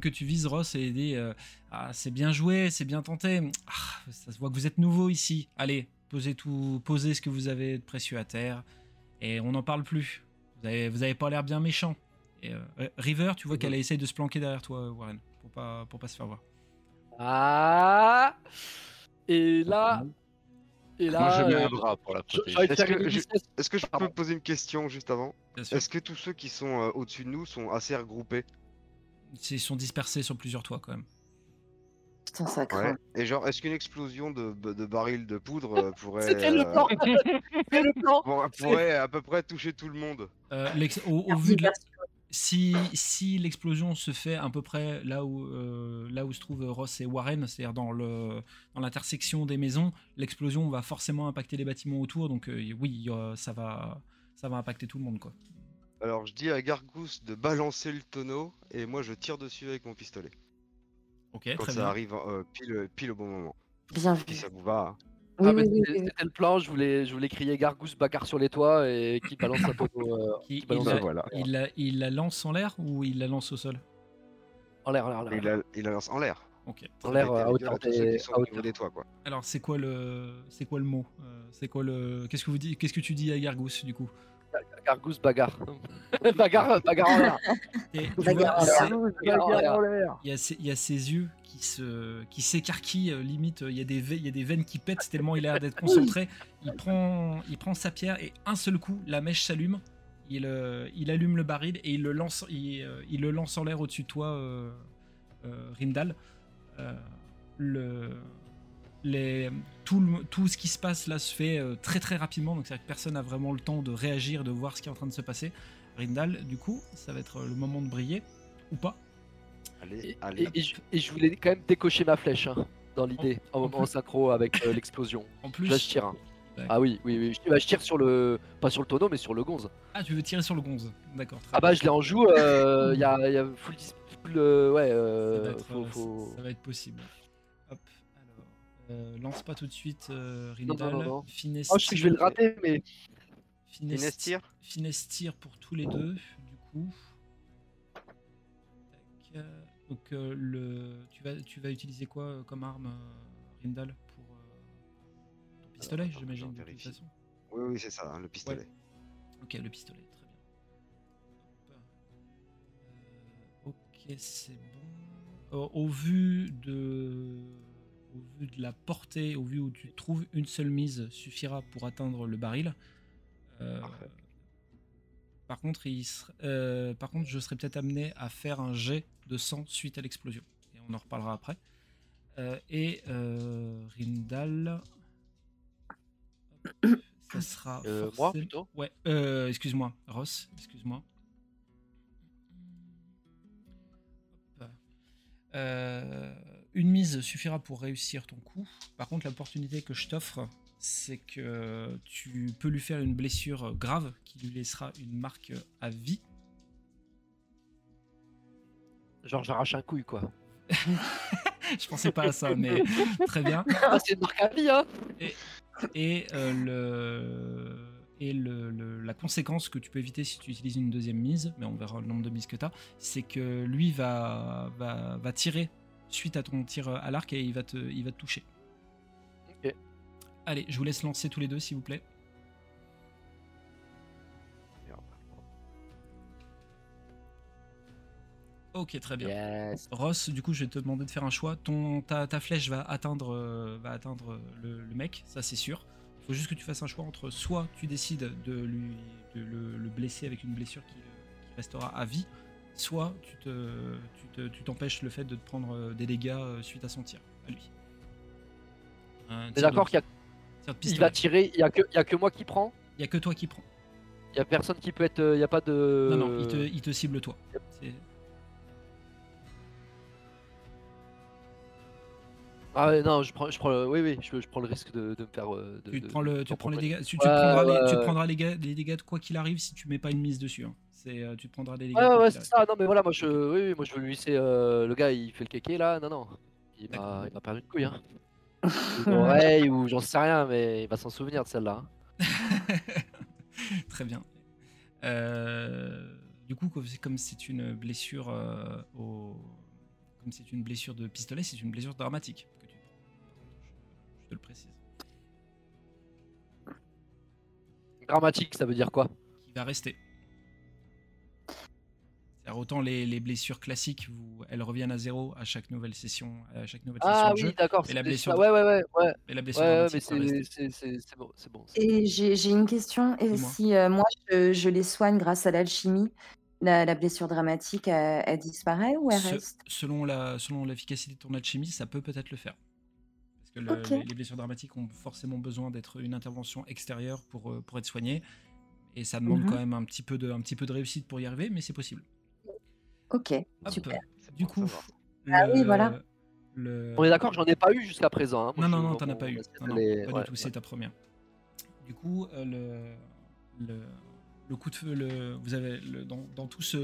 que tu vises, Ross, et dit euh, Ah, c'est bien joué, c'est bien tenté. Ah, ça se voit que vous êtes nouveau ici. Allez, posez tout, posez ce que vous avez de précieux à terre, et on n'en parle plus. Vous avez, vous avez pas l'air bien méchant. Et, euh, River, tu vois qu'elle essaye de se planquer derrière toi, Warren, pour pas, pour pas se faire voir. Ah Et là. Et là. Moi, je mets euh, un bras pour la protéger. Est-ce que je-. Est-ce que je peux poser une question juste avant. Est-ce que tous ceux qui sont euh, au-dessus de nous sont assez regroupés Ils sont dispersés sur plusieurs toits quand même. Putain, ça Ouais. Et genre, est-ce qu'une explosion de, de barils de poudre euh, pourrait, C'était le euh, plan C'était le plan pour- pourrait à peu près toucher tout le monde Euh, au, au vu de la- si, si l'explosion se fait à peu près là où, euh, là où se trouvent Ross et Warren, c'est-à-dire dans le dans l'intersection des maisons, l'explosion va forcément impacter les bâtiments autour. Donc euh, oui, ça va ça va impacter tout le monde quoi. Alors, je dis à Gargousse de balancer le tonneau et moi je tire dessus avec mon pistolet. Ok, Quand très ça bien. arrive euh, pile, pile au bon moment. Bien Si vu. ça vous va. hein. Oui, Ah, mais oui, oui, c'était le plan, je voulais, je voulais crier Gargousse bagarre sur les toits et qui balance un poteau euh, Il, qui balance il un- la, voilà. il la- il la lance en l'air ou il la lance au sol? En l'air, en l'air, en il, l'air. la, il la lance en l'air. Ok. En l'air, Avec à des hauteur des- à hauteur. des toits, quoi. Alors c'est quoi le c'est quoi le mot Euh, C'est quoi le qu'est-ce que vous dites Qu'est-ce que tu dis à Gargousse du coup? Gargousse bagarre. bagarre, bagarre en l'air. Et tu Bagarre vois, en c'est- l'air. Bagarre en l'air. Il y, a ses, il y a ses yeux qui se qui s'écarquillent euh, limite il y a des il y a des veines qui pètent tellement il a l'air d'être concentré il prend il prend sa pierre et un seul coup la mèche s'allume il euh, il allume le baril et il le lance il, euh, il le lance en l'air au-dessus de toi euh, euh, Rindal Euh, le les, tout, le- tout ce qui se passe là se fait euh, très très rapidement, donc c'est-à-dire que personne n'a vraiment le temps de réagir, de voir ce qui est en train de se passer. Rindal, du coup, ça va être le moment de briller, ou pas. Allez, Et, allez. et- et je, et je voulais quand même décocher ma flèche hein, dans l'idée, en, en en synchro avec euh, l'explosion. En plus, Là, je tire. hein. D'accord. Ah oui, oui, oui. Je, bah, je tire sur le. Pas sur le tonneau, mais sur le gonze. Ah, tu veux tirer sur le gonze D'accord. Ah bien. bah, je l'ai en joue. Il y, a, y a full. full, euh, ouais, ça, euh, va être, faut, euh, faut- ça va être possible. Euh, lance pas tout de suite euh, Rindal. non, non, non. Finestir, Oh, je sais que je vais le rater, mais. Finestir, Finestir pour tous les deux, du coup. Tac, Donc, euh, le... tu, vas, tu vas utiliser quoi euh, comme arme, Rindal Pour ton pistolet, j'imagine, de toute façon. Oui, oui, c'est ça, hein, le pistolet. Ok, le pistolet, très bien. Ok, c'est bon. Au- au vu de, au vu de la portée, au vu où tu trouves une seule mise suffira pour atteindre le baril. Euh, par contre, il ser- euh, par contre, je serais peut-être amené à faire un jet de sang suite à l'explosion. Et on en reparlera après. Euh, et Rindal. Ça sera. Euh, moi, forcément- plutôt Ouais, excuse-moi, Ross, excuse-moi. Euh, une mise suffira pour réussir ton coup. Par contre, l'opportunité que je t'offre, c'est que tu peux lui faire une blessure grave qui lui laissera une marque à vie. Genre, j'arrache un couille, quoi. Je pensais pas à ça, mais très bien. Ah, c'est une marque à vie, hein Et, euh, le, et le, le- la conséquence que tu peux éviter si tu utilises une deuxième mise, mais on verra le nombre de mises que tu as, c'est que lui va, va, va tirer suite à ton tir à l'arc et il va te, il va te toucher. Ok. Allez, je vous laisse lancer tous les deux, s'il vous plaît. Ok, très bien. Yes. Ross, du coup, je vais te demander de faire un choix. Ton, ta, ta flèche va atteindre, euh, va atteindre le, le mec, ça c'est sûr. Il faut juste que tu fasses un choix entre soit tu décides de, lui, de le, le blesser avec une blessure qui, euh, qui restera à vie, soit tu te, tu te- tu t'empêches le fait de te prendre euh, des dégâts euh, suite à son tir, à lui. D'accord de- qu'il y a- il va tirer, il y a, que, a moi qui prends Il y a que toi qui prends. Il y a personne qui peut être. euh, Il y a pas de. Non, non, il te, il te cible toi. C'est- Ah ouais, non, je prends, je prends le... Oui, oui, je, je prends le risque de, de me faire. de- Tu te prends, le, tu d'en te prends les dégâts. Tu, tu Ouais, prendras, les, ouais, tu ouais. prendras les, dégâts, les dégâts de quoi qu'il arrive si tu mets pas une mise dessus. hein. C'est, euh, tu te prendras des dégâts. Ouais, ouais, c'est ça. Non, mais voilà, moi je, oui, oui, moi je veux lui laisser. euh, Le gars, il fait le kéké là. Non, non. Il m'a il m'a perdu une couille. Hein. Oreille ou j'en sais rien, mais il va s'en souvenir de celle-là. hein. Très bien. Euh, du coup, comme c'est- une blessure euh, au, comme c'est une blessure de pistolet, c'est une blessure dramatique que tu. Je, je te le précise. Dramatique, ça veut dire quoi? Qui va rester. Autant les, les blessures classiques, vous, elles reviennent à zéro à chaque nouvelle session, à chaque nouvelle session Ah de oui, d'accord. Et la blessure Ouais, ouais, ouais, ouais. Et la blessure Ouais, ouais, c'est bon, c'est bon. Et j'ai j'ai une question. Et si euh, moi je, je les soigne grâce à l'alchimie, la, la blessure dramatique, elle, elle disparaît ou elle reste? selon la selon l'efficacité de ton alchimie, ça peut peut-être le faire. Parce que le- Ok. les, les blessures dramatiques ont forcément besoin d'être une intervention extérieure pour, euh, pour être soignées. Et ça demande Mhm. quand même un petit, peu de, un petit peu de réussite pour y arriver, mais c'est possible. Ok, Hop. super. Du coup. Ah oui, voilà. le- On est d'accord j'en ai pas eu jusqu'à présent. hein. Moi, Non, non, non, t'en as pas eu. Non, est- pas ouais, du tout, ouais. c'est ta première. Du coup, euh, le, le, le coup de feu, le, vous avez le- dans, dans tout ce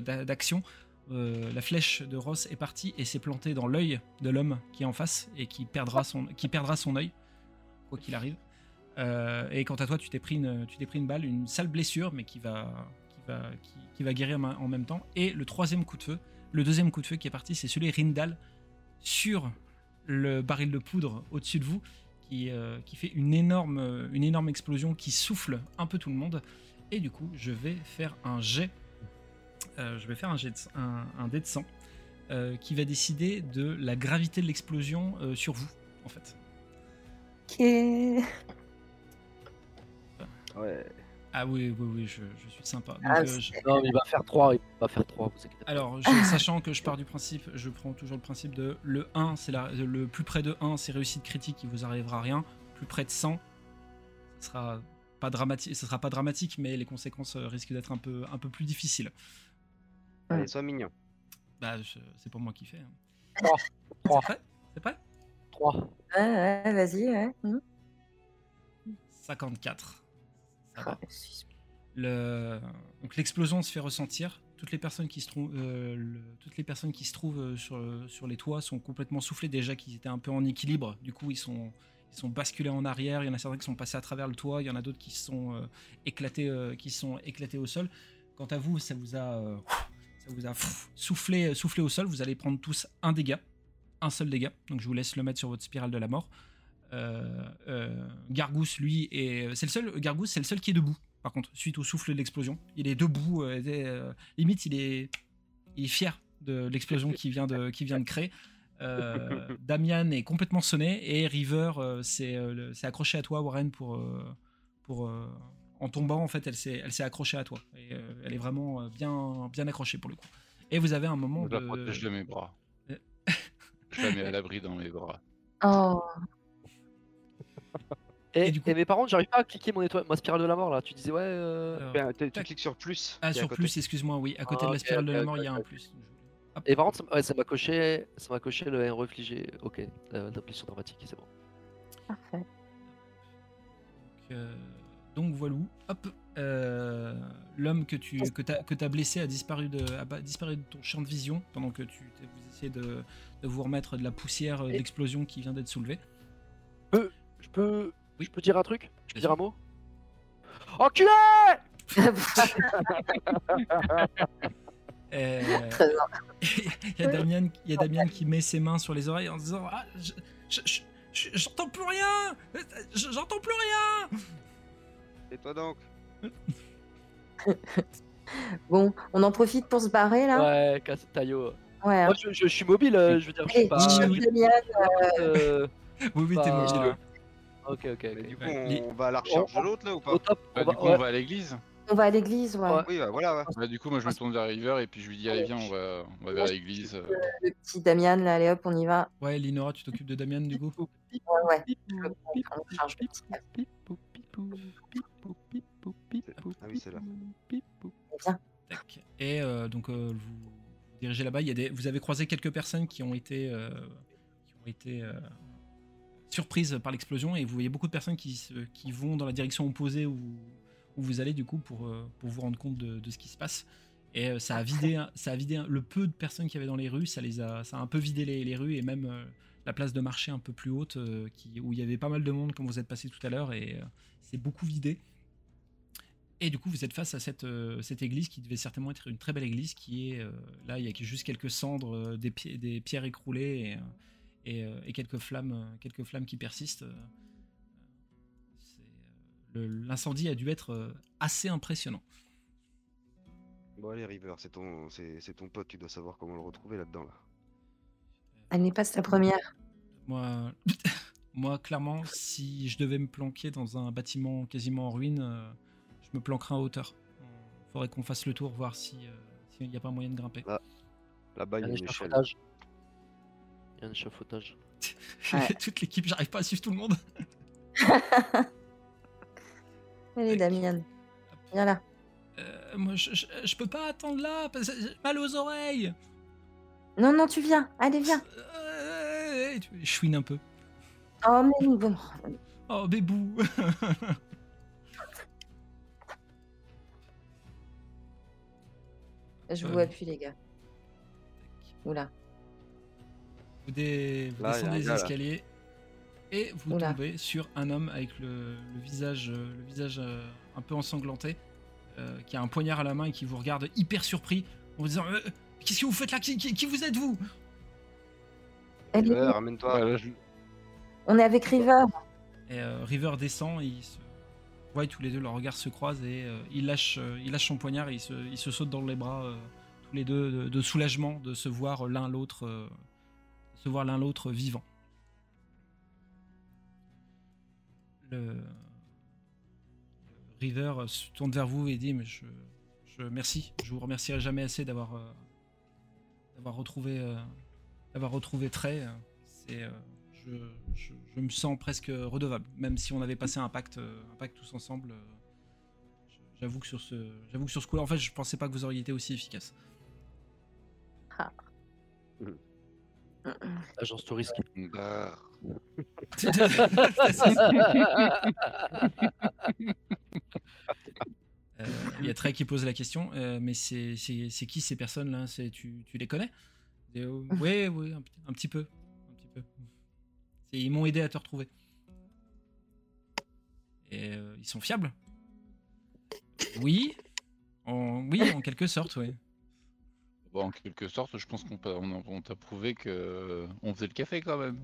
d'a- d'action, euh, la flèche de Ross est partie et s'est plantée dans l'œil de l'homme qui est en face et qui perdra son, qui perdra son œil, quoi qu'il arrive. Euh, et quant à toi, tu t'es pris, une, tu t'es pris une balle, une sale blessure, mais qui va, va, qui, qui va guérir en même temps. Et le troisième coup de feu, le deuxième coup de feu qui est parti, c'est celui Rindal sur le baril de poudre au-dessus de vous, qui, euh, qui fait une énorme, une énorme explosion qui souffle un peu tout le monde. Et du coup, je vais faire un jet. euh, je vais faire un jet de, un, un dé de sang euh, qui va décider de la gravité de l'explosion euh, sur vous, en fait. Ok. Ouais. Ah oui, oui, oui, je, je suis sympa. Donc, Ah, euh, je- Non, mais il va faire 3. Il va faire 3. Vous inquiétez pas. Alors, je- sachant que je pars du principe, je prends toujours le principe de le 1, c'est la- le plus près de 1, c'est réussite critique, il vous arrivera rien. Plus près de 100, ce sera pas dramatique, ce sera pas dramatique, mais les conséquences euh, risquent d'être un peu, un peu plus difficiles. Allez, sois mignon. Bah, c'est pas moi qui fais. hein. Trois. Trois. C'est prêt? C'est prêt? 3. Ouais, ouais, vas-y, ouais. Mhm. 54. Ah, Le... Donc l'explosion se fait ressentir. Toutes les personnes qui se trouvent, euh, le- toutes les personnes qui se trouvent euh, sur, le- sur les toits sont complètement soufflées déjà qu'ils étaient un peu en équilibre. Du coup, ils sont, ils sont basculés en arrière. Il y en a certains qui sont passés à travers le toit. Il y en a d'autres qui sont euh, éclatés, euh, qui sont éclatés au sol. Quant à vous, ça vous a, ça vous a soufflé, soufflé au sol. Vous allez prendre tous un dégât, un seul dégât. Donc je vous laisse le mettre sur votre spirale de la mort. Euh, euh, Gargousse, lui, est, c'est le seul. Gargousse, c'est le seul qui est debout. Par contre, suite au souffle de l'explosion, il est debout. euh, et, euh, limite, il est, il est fier de l'explosion qui vient de, qui vient de créer. Euh, Damian est complètement sonné et River euh, s'est euh, accroché à toi, Warren, pour, euh, pour euh, en tombant en fait, elle s'est, elle s'est accrochée à toi. Et, euh, elle est vraiment euh, bien, bien accrochée pour le coup. Et vous avez un moment Je la de, protège de mes bras. Je la mets à l'abri dans mes bras. Oh, Et, Et du coup- et mais par contre, j'arrive pas à cliquer mon étoile, ma spirale de la mort là. Tu disais ouais. euh, Alors, Ben, tu- cliques sur plus. ah sur plus, excuse-moi, oui, à côté Ah, de la ok, spirale de la mort, il y a un plus. Hop. Et par contre, ça- ouais, ça m'a coché, ça m'a coché le R infligé. Ok, euh, dramatique, c'est bon. parfait. Donc, euh, donc voilà. Hop. euh, L'homme que tu que as, que as blessé a disparu de a disparu de ton champ de vision pendant que tu vous essayez de, de vous remettre de la poussière euh, d'explosion qui vient d'être soulevée. Je peux, Oui. je peux dire un truc? Je peux dire un mot? Enculé Euh. Il y a Damien, il y a Damien qui met ses mains sur les oreilles en disant ah, je- je- je- je- j'entends plus rien, Je- j'entends plus rien. Et toi donc? Bon, on en profite pour se barrer là? Ouais, casse taillot. Ouais. hein. Moi, je, je suis mobile, euh, je veux dire, je suis pas. Damien. euh, Oui, oui, t'es Bah, mobile. Ok, ok, Mais ok. du coup, Ouais. on, on va à la recherche de l'autre là ou pas? Au top, Bah, on va- du coup, ouais. on va à l'église. On va à l'église, ouais. Ouais. Oui, bah, voilà. ouais. Bah, du coup, moi, je me tourne vers River et puis je lui dis Allez, viens, on va, on va vers l'église. euh. Le petit Damien, là, allez hop, on y va. Ouais, Linora, tu t'occupes de Damien du coup? Ouais, ouais. Je le prends, on charge le petit gars. Ah oui, c'est là. Tac. Et euh, donc euh, vous, vous dirigez là-bas. Il y a des, vous avez croisé quelques personnes qui ont été, euh, qui ont été euh, surprises par l'explosion et vous voyez beaucoup de personnes qui, qui vont dans la direction opposée où, où vous allez du coup pour, euh, pour vous rendre compte de, ce qui se passe. Et euh, ça a vidé, ça a vidé le peu de personnes qu'il y avait dans les rues. Ça les a, ça a un peu vidé les, les rues et même euh, la place de marché un peu plus haute qui, où il y avait pas mal de monde comme vous êtes passé tout à l'heure et c'est beaucoup vidé. Et du coup, vous êtes face à cette, cette église qui devait certainement être une très belle église, qui est là, il y a juste quelques cendres, des, des pierres écroulées et, euh, et quelques flammes, euh, quelques flammes qui persistent. Euh, L'incendie a dû être euh, assez impressionnant. Bon allez River, c'est ton, c'est ton pote, tu dois savoir comment le retrouver là-dedans là. Elle n'est pas sa première. Moi, moi, clairement, si je devais me planquer dans un bâtiment quasiment en ruine, euh, je me planquerais en hauteur. Il faudrait qu'on fasse le tour, voir si euh, s'il n'y a pas moyen de grimper. Là-bas Il il y a une échelle. Un échafaudage. Ouais. Toute l'équipe, j'arrive pas à suivre tout le monde. Allez. Damien. Viens là. Euh, moi, je, je, je peux pas attendre là, parce que j'ai mal aux oreilles. Non, non, tu viens. Allez, viens. Euh, je chouine un peu. Oh, mais bon. Oh, bébou. Je Euh. vous appuie, les gars. Oula. Vous, dé- vous Là, descendez les là. escaliers et vous Oula. tombez sur un homme avec le, le visage, euh, le visage euh, un peu ensanglanté, euh, qui a un poignard à la main et qui vous regarde hyper surpris en vous disant Euh, Qu'est-ce que vous faites là? Qui, qui- qui vous êtes-vous Elle est River, ramène-toi. Ouais, là, je- On est avec River. Et euh, River descend, et ils se voient tous les deux, leurs regards se croisent et euh, il, lâche, euh, il lâche son poignard et il se, il se saute dans les bras, euh, tous les deux, de, de soulagement de se voir l'un l'autre, euh, se voir l'un l'autre vivant. Le... River se tourne vers vous et dit mais je, je merci, je vous remercierai jamais assez d'avoir euh, d'avoir retrouvé euh, d'avoir retrouvé Trey. C'est euh, je, je- je me sens presque redevable, même si on avait passé un pacte, un pacte tous ensemble. euh, J'avoue que sur ce, j'avoue que sur ce coup-là, en fait, je pensais pas que vous auriez été aussi efficace. Agence touriste. Bah, Euh, Il y a Trey qui pose la question, euh, mais c'est qui ces personnes-là? C'est tu, tu les connais? Et, euh, Oui, oui, un, petit- un petit peu, un petit peu. C'est- Ils m'ont aidé à te retrouver. Et euh, ils sont fiables? Oui, en, oui, en quelque sorte, oui. Bon, en quelque sorte, je pense qu'on on on t'a prouvé que euh, on faisait le café quand même.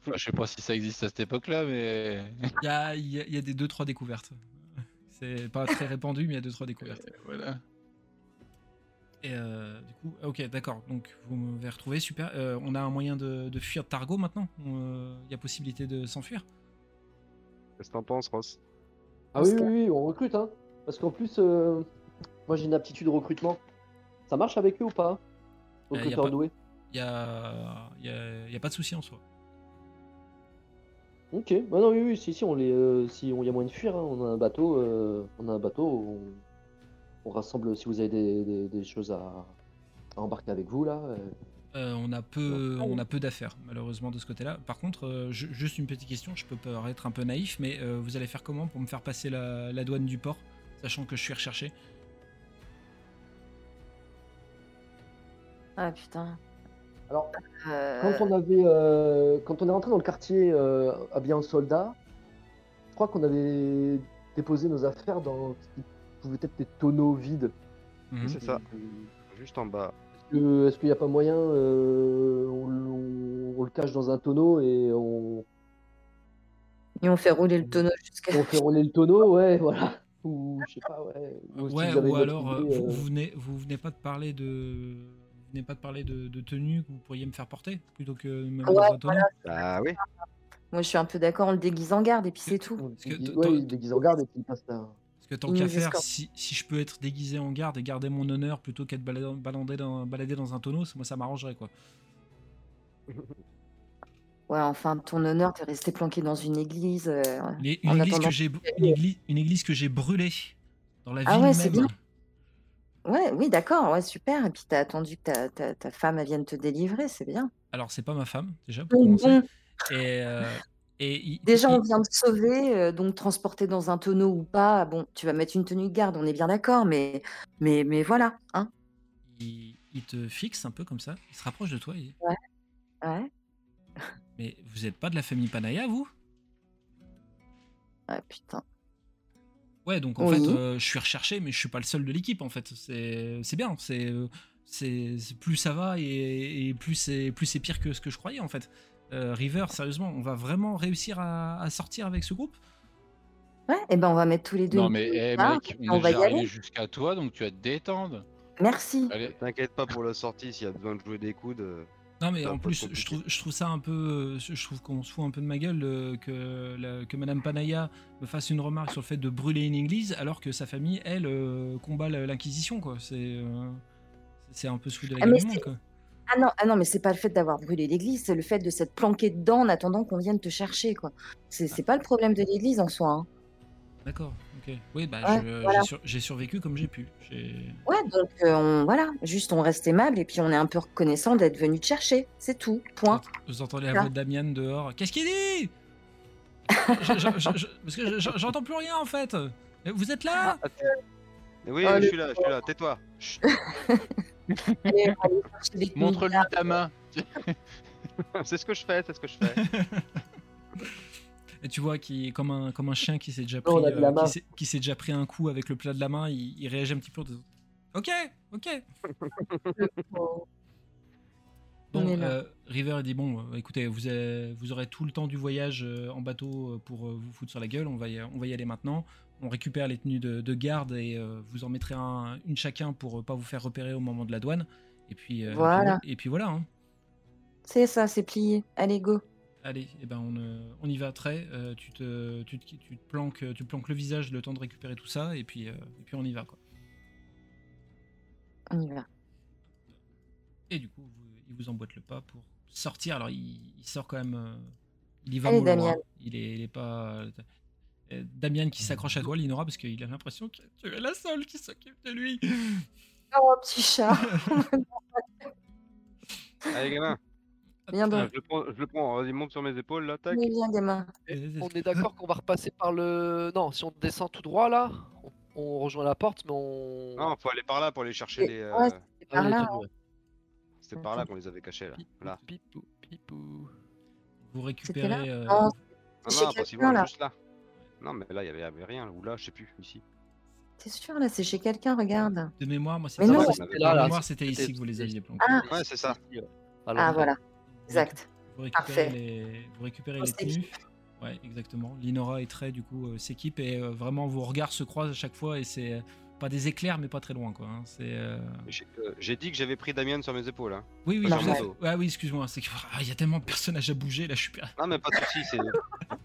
Enfin, je sais pas si ça existe à cette époque-là, mais Il y a, il y a- il y a des deux trois découvertes. C'est pas très répandu, mais il y a deux trois découvertes. voilà. Et euh, du coup, ok, d'accord. Donc vous m'avez retrouvé, super. Euh, on a un moyen de, de fuir de Targo maintenant? On, euh, Il y a possibilité de s'enfuir? Qu'est-ce que t'en penses, Ross? Ah oui, oui, oui, on recrute, hein. Parce qu'en plus, euh, moi j'ai une aptitude au recrutement. Ça marche avec eux ou pas? Euh, a Recruteur pas- doué. Il y a, y a, y a pas de souci en soi. Ok, bah non, oui, oui, si, si, on les, euh, si on y a moyen de fuir, hein, on a un bateau, euh, on a un bateau, on, on rassemble si vous avez des, des- des choses à, à embarquer avec vous là. euh. Euh, on a peu, on a peu d'affaires malheureusement de ce côté-là. Par contre, euh, ju- juste une petite question. Je peux paraître un peu naïf, mais euh, vous allez faire comment pour me faire passer la, la douane du port, sachant que je suis recherché? Ah putain. Alors, Euh, quand on avait, euh, quand on est rentré dans le quartier euh, habillé en soldat, je crois qu'on avait déposé nos affaires dans ce qui pouvait être des tonneaux vides. Mhm. C'est ça, juste en bas. Est-ce que- Est-ce qu'il n'y a pas moyen, euh, on, on- on le cache dans un tonneau et on, Et on fait rouler le tonneau jusqu'à. on fait rouler le tonneau, ouais, voilà. Ou je sais pas, ouais. Ou si Ouais, vous avez ou une alors euh, idée, vous, euh, vous venez, vous venez pas de parler de, venez pas de parler de, de tenue que vous pourriez me faire porter plutôt que de me mettre Ouais, dans un tonneau. Bah oui. Moi, je suis un peu d'accord, on le déguise en garde et puis c'est tout. on que déguise- ouais, en garde et puis il passe là. Parce que tant qu'à faire, si, si je peux être déguisé en garde et garder mon honneur plutôt qu'être baladé, dans, baladé dans un tonneau, ça- moi ça m'arrangerait quoi. Ouais, enfin, ton honneur, t'es resté planqué dans une église. euh, Les- une, église attendant- que j'ai, une, église, une église que j'ai brûlée dans la Ah ville ouais, c'est même. bien. Ouais, oui, d'accord, ouais, super. Et puis t'as attendu que ta, ta, ta femme elle vienne te délivrer, c'est bien. Alors c'est pas ma femme déjà pour commencer. Et, euh, et il- déjà, il- on vient de sauver, euh, donc transporter dans un tonneau ou pas, bon, tu vas mettre une tenue de garde, on est bien d'accord, mais, mais, mais voilà, hein. il, il te fixe un peu comme ça, il se rapproche de toi. Dit, Ouais, mais vous êtes pas de la famille Panaya vous? Ouais, putain. Ouais, donc en Oui. fait, euh, je suis recherché, mais je suis pas le seul de l'équipe en fait. C'est c'est bien. C'est euh, c'est plus ça va et, et plus c'est plus c'est pire que ce que je croyais en fait. Euh, River, sérieusement, on va vraiment réussir à, à sortir avec ce groupe? Ouais, et ben on va mettre tous les deux. Non mais eh, mec, on va y aller. jusqu'à toi, donc tu vas te détendre. Merci. Allez, T'inquiète pas pour la sortie, s'il y a besoin de jouer des coudes. Non mais en plus, je trouve, je trouve ça un peu, je trouve qu'on se fout un peu de ma gueule euh, que, la- que Madame Panaya me fasse une remarque sur le fait de brûler une église alors que sa famille, elle, euh, combat l'inquisition quoi. C'est, euh, c'est un peu foutre de la Ah, gueule du monde quoi. Ah non, ah non, mais c'est pas le fait d'avoir brûlé l'église, c'est le fait de s'être planqué dedans en attendant qu'on vienne te chercher, quoi. C'est c'est pas le problème de l'église en soi. hein. D'accord, ok. Oui, bah Ouais, voilà. j'ai, sur- j'ai survécu comme j'ai pu. Ouais, donc euh, on, voilà, juste on reste aimable et puis on est un peu reconnaissant d'être venu te chercher, c'est tout, point. Vous entendez la voix de Damian dehors. Qu'est-ce qu'il dit? Je- je- je- je- Parce que je- j'entends plus rien en fait. Vous êtes là? Oui, Ah, je suis là, je suis là, tais-toi. Montre-lui ta main. c'est ce que je fais, c'est ce que je fais. Et tu vois qui est comme un comme un chien qui s'est déjà pris Non, euh, qui s'est- déjà pris un coup avec le plat de la main, il, il réagit un petit peu. en disant, Ok, ok. On Bon, euh, River dit bon, euh, écoutez, vous, avez- vous aurez tout le temps du voyage euh, en bateau pour euh, vous foutre sur la gueule. On va y, on va y aller maintenant. On récupère les tenues de, de garde et euh, vous en mettrez un- une chacun pour euh, pas vous faire repérer au moment de la douane. Et puis euh, Voilà. Et puis, et puis voilà. hein. C'est ça, c'est plié. Allez, go. Allez, eh ben on, euh, on y va très. euh, tu, te, tu, te, tu te planques, tu planques le visage le temps de récupérer tout ça et puis, euh, et puis on y va quoi. On y va. Et du coup, vous- il vous emboîte le pas pour sortir. Alors, il, il sort quand même. euh, il y va Allez, Damien. Il est, il est pas. Damien qui s'accroche à toi, Linora, parce qu'il a l'impression que tu es la seule qui s'occupe de lui. Oh, petit chat. Allez, gamin. Viens Ah, donc. je le prends, je le prends. Vas-y, monte sur mes épaules, là, tac. Mais viens, gamin. On est d'accord qu'on va repasser par le. Non, si on descend tout droit là, on, on rejoint la porte, mais on. Non, faut aller par là pour aller chercher les. euh, ouais, C'est Ah, par les là. C'était par là qu'on les avait cachés, là. Pipou, Là. Pipou, pipou. Vous C'était là récupérez. euh, Non, Ah C'est non, chez pas si quelqu'un, loin, là. juste là. Non, mais là, il y avait, y avait rien. Ou là, je sais plus, ici. t'es sûr, là, c'est chez quelqu'un, regarde. de mémoire, moi, c'était non. de C'était là, là, mémoire, c'était- ici que vous les aviez planqués. Ah. Ouais, c'est ça. Ah, voilà. Exact. Vous récupérez Parfait. les, vous récupérez On les tenues. Ouais, exactement. Linora et Trey, du coup, euh, s'équipent et euh, vraiment vos regards se croisent à chaque fois et c'est euh, pas des éclairs, mais pas très loin, quoi. hein. C'est. euh, J'ai euh, dit que j'avais pris Damien sur mes épaules. Hein. Oui, oui, Pas je sur sais. mon dos. Ouais, oui, excuse-moi. C'est que ah, il y a tellement de personnages à bouger là, je suis per- Non, mais pas de soucis, c'est.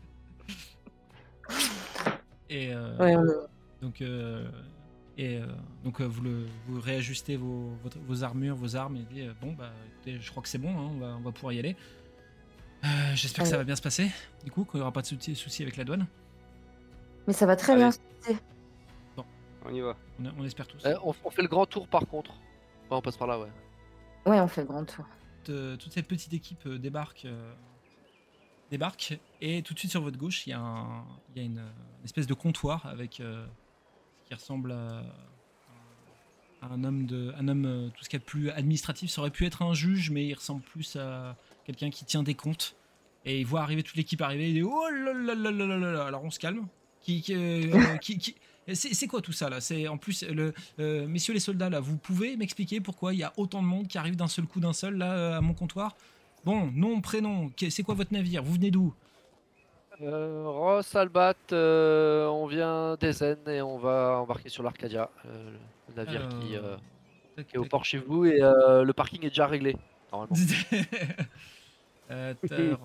Et euh, Ouais, on est- donc, euh, et euh, donc euh, vous, le, vous réajustez vos, votre- vos armures, vos armes et dites, euh, bon bah écoutez, je crois que c'est bon, hein, on, va, on va pouvoir y aller. Euh, J'espère que ça va bien se passer. Du coup, qu'il n'y aura pas de soucis soucis avec la douane. Mais ça va très Allez. bien se passer. On y va. On, on espère tous. Eh, on, on fait le grand tour par contre. Ouais, on passe par là, ouais. Ouais, on fait le grand tour. toute, toute cette petite équipe débarque, euh, débarque et tout de suite sur votre gauche, il y a, un- il y a une, une espèce de comptoir avec euh, qui ressemble à, un homme de, un homme euh, tout ce qu'il y a plus administratif. Ça aurait pu être un juge, mais il ressemble plus à quelqu'un qui tient des comptes. Et il voit arriver toute l'équipe arriver. Il dit oh là là là là là là. Alors on se calme. Qui, qui, euh, qui- qui- c'est quoi tout ça là? C'est en plus le, euh, messieurs les soldats là, vous pouvez m'expliquer pourquoi il y a autant de monde qui arrive d'un seul coup d'un seul là euh, à mon comptoir? Bon, nom, prénom, c'est quoi votre navire? Vous venez d'où? Euh, Ross, Albat, euh, on vient d'Ezen et on va embarquer sur l'Arcadia, euh, le navire qui, euh, est au port chez vous et euh, le parking est déjà réglé, normalement. Euh,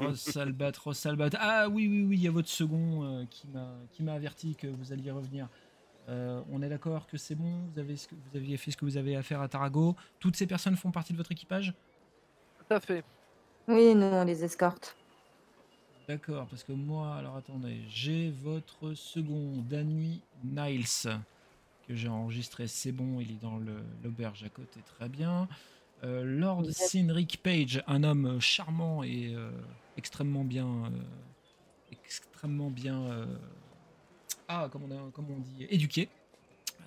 Ross Albat, Ross Albat. Ah oui, oui, oui, il y a votre second euh, qui m'a qui m'a averti que vous alliez revenir. Euh, on est d'accord que c'est bon vous, avez ce que, vous aviez fait ce que vous avez à faire à Tarago Toutes ces personnes font partie de votre équipage? Tout à fait. Oui, nous, on les escorte. D'accord, parce que moi, alors attendez, j'ai votre second, Danny Niles, que j'ai enregistré, c'est bon, il est dans l'auberge à côté, très bien. Euh, Lord Cynric Page, un homme charmant et euh, extrêmement bien, euh, extrêmement bien, ah, comment on, a- comment on dit, éduqué.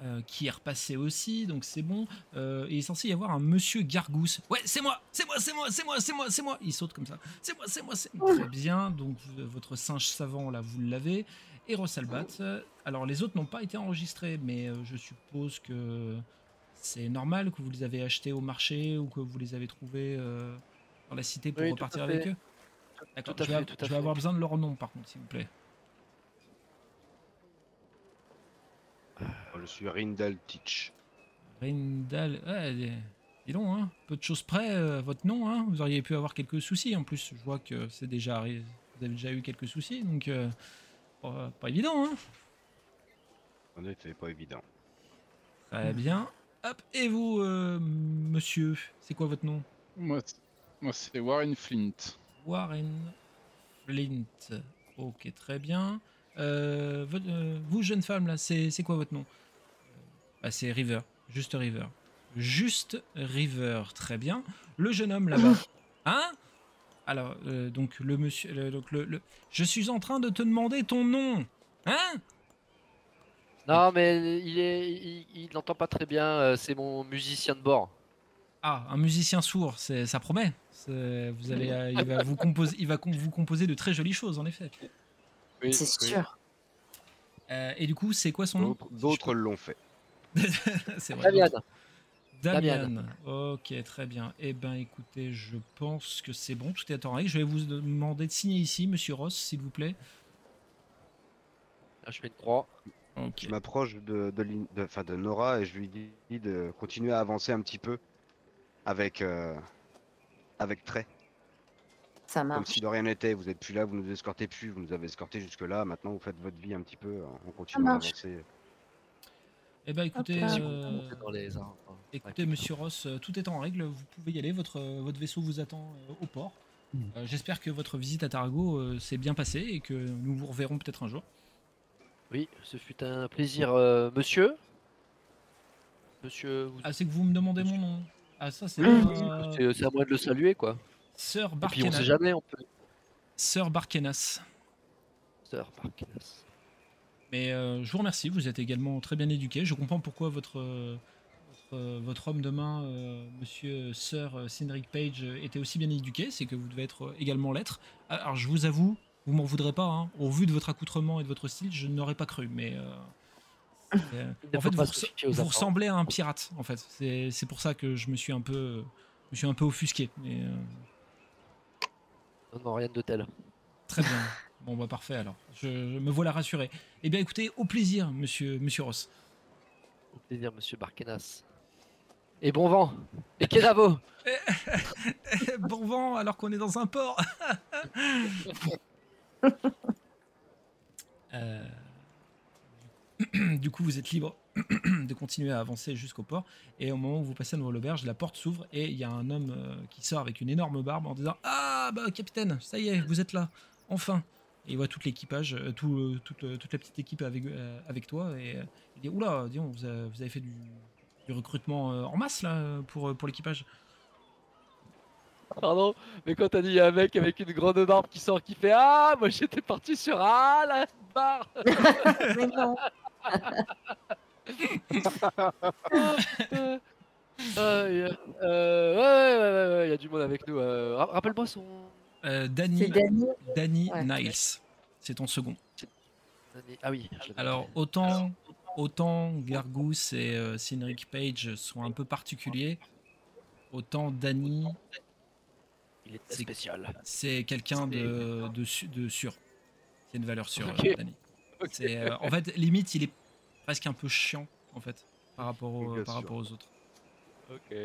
Euh, qui est repassé aussi, donc c'est bon. Euh, et il est censé y avoir un monsieur Gargousse. Ouais, c'est moi, c'est moi, c'est moi, c'est moi, c'est moi, c'est moi. Il saute comme ça. C'est moi, c'est moi, c'est moi. Très bien. Donc euh, votre singe savant là, vous l'avez. Et Rossalbat. euh, Alors les autres n'ont pas été enregistrés, mais je suppose que c'est normal que vous les avez achetés au marché ou que vous les avez trouvés euh, dans la cité pour Oui, repartir avec eux? D'accord. Tout à Je vais, fait, tout à je vais fait. avoir besoin de leur nom par contre, s'il vous plaît. Je suis Rindal Teach. Rindal. Ouais, dis- donc, hein, peu de choses près, euh, votre nom, hein, vous auriez pu avoir quelques soucis. En plus, je vois que c'est déjà arri- vous avez déjà eu quelques soucis, donc euh, pas, pas évident. Hein. En effet, pas évident. Très bien. Hop, et vous, euh, monsieur, c'est quoi votre nom? Moi, c'est- moi c'est Warren Flint. Warren Flint. Ok, très bien. Votre- vous, jeune femme, là, c'est c'est quoi votre nom? Ah, C'est River. Juste River. Juste River. Très bien. Le jeune homme là-bas. Hein? Alors, euh, donc, le monsieur. le- donc, le, le- Je suis en train de te demander ton nom. Hein? Non, mais il est, il, il n'entend pas très bien. euh, C'est mon musicien de bord. Ah, un musicien sourd, c'est- ça promet. C'est- Vous allez, euh, il va vous composer, il va com- vous composer de très jolies choses, en effet. Oui, C'est oui. sûr. Euh, et du coup, c'est quoi son nom? D'autres- D'autres l'ont fait. C'est vrai. Damian. Damian. Damian. Ok, très bien. Eh ben, écoutez, je pense que c'est bon, tout est en règle. Je vais vous demander de signer ici, Monsieur Ross, s'il vous plaît. Là, je fais une croix. Je m'approche de, de, Lin- de- enfin, de Nora et je lui dis de continuer à avancer un petit peu avec, euh, avec trait. Ça Comme marche. si de rien n'était. Vous êtes plus là, vous nous escortez plus, vous nous avez escorté jusque-là. Maintenant, vous faites votre vie un petit peu. On continue à avancer. Eh ben, écoutez, euh, Monter dans les arbres. écoutez, Monsieur Ross, euh, tout est en règle. Vous pouvez y aller. Votre, euh, votre vaisseau vous attend au port. Mm. Euh, J'espère que votre visite à Tarago euh, s'est bien passée et que nous vous reverrons peut-être un jour. Oui, ce fut un plaisir, euh, monsieur. Monsieur, vous... Ah, c'est que vous me demandez mon nom. Ah, ça, c'est Mmh. euh, c'est à moi de le saluer, quoi. Sœur Et puis on Barkenas. sait jamais, on peut. Sœur Barkenas. Sœur Parkinas. Mais euh, je vous remercie, vous êtes également très bien éduqué. Je comprends pourquoi votre, votre, euh, votre homme de main, euh, monsieur Sir Cindric Page, était aussi bien éduqué. C'est que vous devez être également l'être. Ah, Alors je vous avoue, vous m'en voudrez pas. hein. Au vu de votre accoutrement et de votre style, je n'aurais pas cru. Mais euh, en fait, vous, res- ressemblez à un pirate. En fait, c'est pour ça que je me suis un peu, je suis un peu offusqué. Mais, Non, non, rien de tel. Très bien. Bon, bah parfait alors. Je, je me voilà rassuré. Eh bien, écoutez, au plaisir, monsieur, monsieur Ross. Au plaisir, monsieur Barkenas. Et bon vent. Et Kenavo. bon vent alors qu'on est dans un port. Euh, du coup, vous êtes libre de continuer à avancer jusqu'au port. Et au moment où vous passez devant l'auberge, la porte s'ouvre et il y a un homme euh, qui sort avec une énorme barbe en disant Ah, bah, capitaine, ça y est, vous êtes là, enfin. Et il voit toute l'équipage, euh, tout, euh, toute, euh, toute la petite équipe avec, euh, avec toi. Et euh, il dit Oula, dis donc, vous, avez, vous avez fait du, du recrutement euh, en masse là pour, euh, pour l'équipage Pardon, mais quand t'as dit il y a un mec avec une grande barbe qui sort qui fait Ah, moi j'étais parti sur Ah, la barre Mais non. Euh, euh, euh, ouais, ouais, ouais, ouais, ouais, il y a du monde avec nous. euh, ra- Rappelle-moi son. Euh, Danny, Danny. Danny Ouais. Niles, c'est ton second. Ah oui. Alors autant, autant Gargousse et euh, Cynric Page sont un peu particuliers, autant Danny il est c'est- spécial. c'est quelqu'un de, de, de sûr. C'est une valeur sûre, euh, Danny. C'est, euh, en fait, limite, il est presque un peu chiant en fait par rapport, au- Bien par sûr. rapport aux autres. Ok.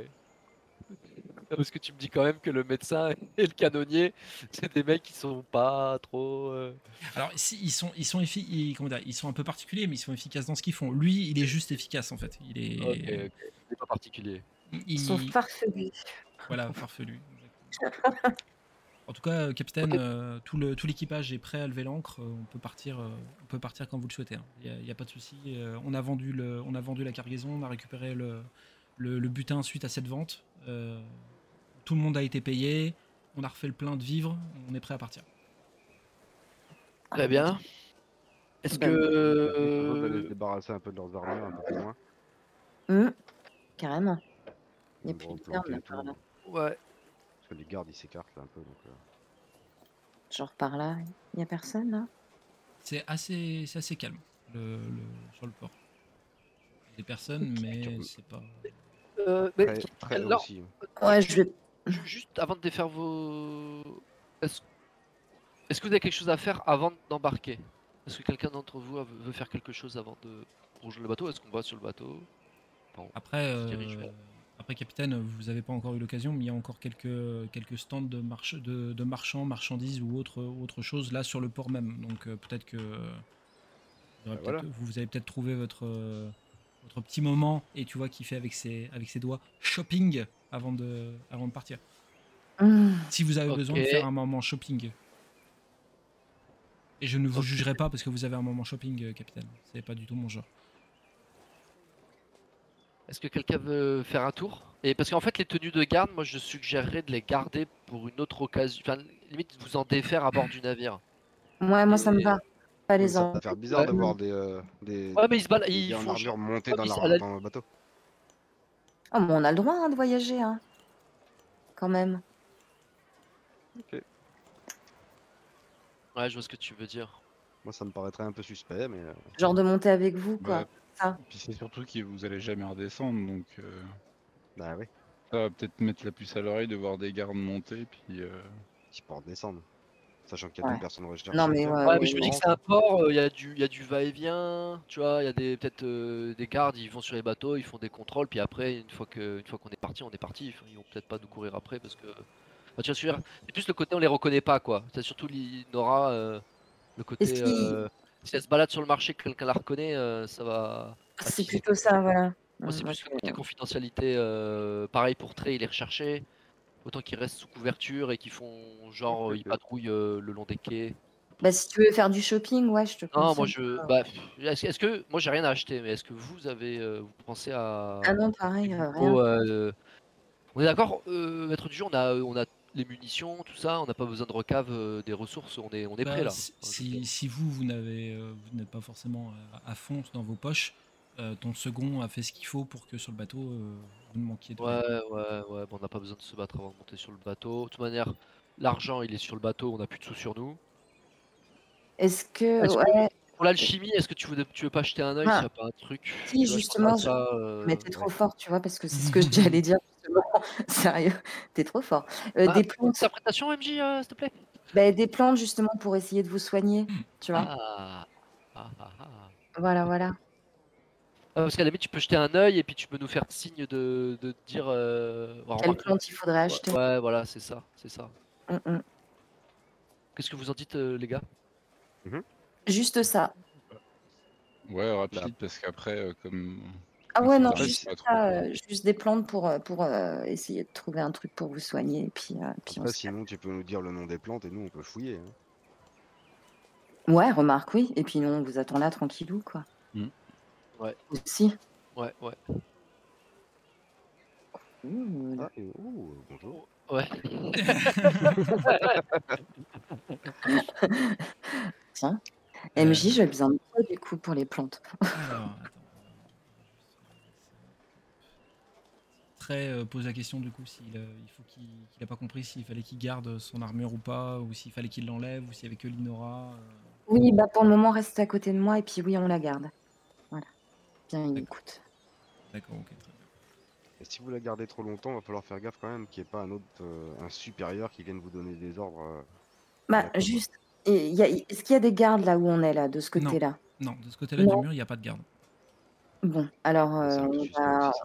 Parce que tu me dis quand même que le médecin et le canonnier, c'est des mecs qui sont pas trop. euh, Alors si, ils sont, ils sont effi- ils, comment dire, ils sont un peu particuliers, mais ils sont efficaces dans ce qu'ils font. Lui, il est juste efficace en fait. Il est, pas particulier. il- Ils sont farfelus. Voilà, farfelu. En tout cas, euh, capitaine, euh, tout le tout l'équipage est prêt à lever l'ancre. euh, On peut partir, euh, on peut partir quand vous le souhaitez. hein. Il n'y a, pas de souci. euh, on a vendu le, on a vendu la cargaison, on a récupéré le, le, le butin suite à cette vente. euh, tout le monde a été payé. On a refait le plein de vivres. On est prêt à partir. Très bien. Est-ce d'aller se que. débarrasser un peu de leurs armures un peu plus loin. Hum, Carrément. Il n'y a plus de ferme là tout. Ouais. Parce que les gardes ils s'écartent là un peu. Donc, euh, Genre par là, il n'y a personne là? C'est assez, c'est assez calme le, le- sur le port. Des personnes, mais c'est pas. Euh, mais Très, très haut alors, aussi. Ouais, je vais. Ju- juste avant de défaire vos. Est-ce que vous avez quelque chose à faire avant d'embarquer? Est-ce que quelqu'un d'entre vous veut faire quelque chose avant de rejoindre le bateau? Est-ce qu'on va sur le bateau? Après, euh, après capitaine, vous n'avez pas encore eu l'occasion, mais il y a encore quelques, quelques stands de, marche, de, de marchands, marchandises ou autre, autre chose là sur le port même. Donc euh, peut-être que Bah, peut-être- vous avez peut-être trouvé votre, euh, votre petit moment et tu vois qu'il fait avec ses, avec ses doigts shopping avant de, avant de partir. Hum, Si vous avez besoin de faire un moment shopping. Et je ne vous jugerai pas parce que vous avez un moment shopping, euh, capitaine. C'est pas du tout mon genre. Est-ce que quelqu'un veut faire un tour? Et parce qu'en fait, les tenues de garde, moi je suggérerais de les garder pour une autre occasion. Enfin, limite, vous en défaire à bord du navire. Ouais, moi ça me va. Pas les Ça va faire bizarre Ouais. de voir des, euh, des, Ouais, mais ils se baladent. Ils font. monter Ouais, dans le bateau. Oh, mais on a le droit hein, de voyager, hein. Quand même. Ouais, je vois ce que tu veux dire. Moi ça me paraîtrait un peu suspect, mais euh, Genre de monter avec vous, quoi. Bah, Ça. Puis c'est surtout que vous allez jamais redescendre, donc euh, bah oui, ça va peut-être mettre la puce à l'oreille de voir des gardes monter, puis euh, pourront redescendre. Sachant qu'il y a Ouais. deux personnes recherchées. Non, mais ouais, Ouais, ouais, mais je me dis que c'est un port, il y a du, y a du va-et-vient, tu vois, il y a peut-être euh, des gardes, ils vont sur les bateaux, ils font des contrôles, puis après, une fois qu'on est parti, on est parti. Ils vont peut-être pas nous courir après parce que, Enfin, tu vois, c'est plus le côté on les reconnaît pas, quoi. C'est surtout Nora, euh, le côté, euh, si elle se balade sur le marché, que quelqu'un la reconnaît, euh, ça va. C'est attiser. plutôt ça, voilà. Moi, c'est plus le côté confidentialité. euh, pareil pour Trey, il est recherché. Autant qu'ils restent sous couverture et qu'ils font genre, Ok, ils patrouillent euh, le long des quais. Bah, si tu veux faire du shopping, ouais, je te Non, moi je. Bah, est-ce est-ce que. Moi j'ai rien à acheter, mais est-ce que vous avez. euh, vous pensez à. Ah non, pareil, euh, rien. euh, On est d'accord, euh, maître du jeu, on a, on a les munitions, tout ça, on n'a pas besoin de recave euh, des ressources, on est, on est Bah, prêt là. si- Si, vous, vous n'avez, euh, vous n'êtes pas forcément à, à fond dans vos poches, euh, ton second a fait ce qu'il faut pour que sur le bateau, euh, vous ne manquiez de rien. Ouais, ouais, ouais, bon, on n'a pas besoin de se battre avant de monter sur le bateau. De toute manière, l'argent il est sur le bateau, on n'a plus de sous sur nous. Est-ce que. Pour l'alchimie, est-ce que tu veux, tu veux pas acheter un œil Ah. s'il y a pas un truc? Si, Tu vois, je justement, ça, euh, mais t'es trop ouais. fort, tu vois, parce que c'est ce que j'allais dire, justement. Sérieux, t'es trop fort. Euh, Ah, des plantes, Interprétation, MJ, euh, s'il te plaît? Bah, des plantes, justement, pour essayer de vous soigner, tu vois. Ah, ah, ah, ah. Voilà, voilà. Ah, parce qu'à la limite, tu peux jeter un œil et puis tu peux nous faire signe de, de dire. Euh... bon, Quelle remarque, plante il faudrait ouais, acheter ouais, voilà, c'est ça, c'est ça. Hum, hum. Qu'est-ce que vous en dites, euh, les gars? Juste ça. ouais, rapide, parce qu'après, euh, comme. Ah on ouais, non, juste trop- euh, juste des plantes pour, pour euh, essayer de trouver un truc pour vous soigner. Et puis, euh, puis Après, sinon, tu peux nous dire le nom des plantes et nous, on peut fouiller. hein. Ouais, remarque, oui. Et puis, nous, on vous attend là, tranquillou, quoi. Ouais. Aussi. Ouais, ouais. Ouh, Ah, et- oh, bonjour. Ouais. Tiens. Euh. MJ, j'ai besoin de toi, du coup, pour les plantes. Alors. Très euh, pose la question du coup s'il euh, il faut qu'il qu'il a pas compris s'il fallait qu'il garde son armure ou pas, ou s'il fallait qu'il l'enlève, ou s'il y avait que Linora. euh. Oui, bah pour le moment, reste à côté de moi, et puis oui, on la garde. Bien, il D'accord. écoute. D'accord, ok, très bien. Et si vous la gardez trop longtemps, va falloir faire gaffe quand même qu'il n'y ait pas un autre, euh, un supérieur qui vienne vous donner des ordres. euh. Bah, D'accord. juste, et il y a- est-ce qu'il y a des gardes là où on est, là, de ce Non. côté-là? Non, de ce côté-là du Non. mur, il n'y a pas de garde. Bon, alors, euh, vrai que on c'est juste va... aussi, ça.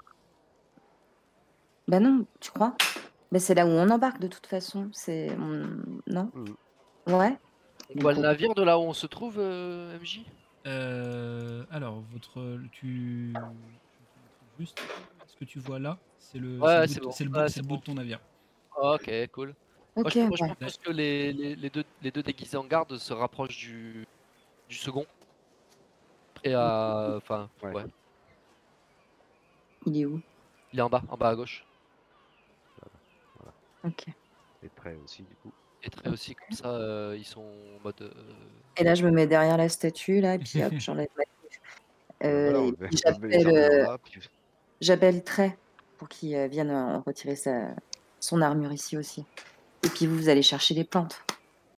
Bah non, tu crois? Bah, C'est là où on embarque, de toute façon. C'est... on- Non? Mhm. Ouais On voit le navire de là où on se trouve, euh, MJ Euh, alors, votre. Tu. Juste. Ce que tu vois là, c'est le, Ouais, c'est le, bout, bon. c'est le, bout, Ouais, c'est c'est le bout bon. de ton navire. Ok, cool. Moi, Ok, je, moi, je propose que les, les, les deux, les deux déguisés en garde se rapprochent du, du second. Prêt à. Enfin, Ouais. ouais. Il est où? Il est en bas, en bas à gauche. Ok. Et prêt aussi, du coup. Et très aussi, comme ça, euh, ils sont en mode. euh, Et là, je me mets derrière la statue, là, et puis hop, j'enlève ma. Euh, Voilà, on on les j'appelle jardins euh, là, puis- j'appelle Trey pour qu'il euh, vienne euh, retirer sa, son armure ici aussi. Et puis vous, vous allez chercher les plantes.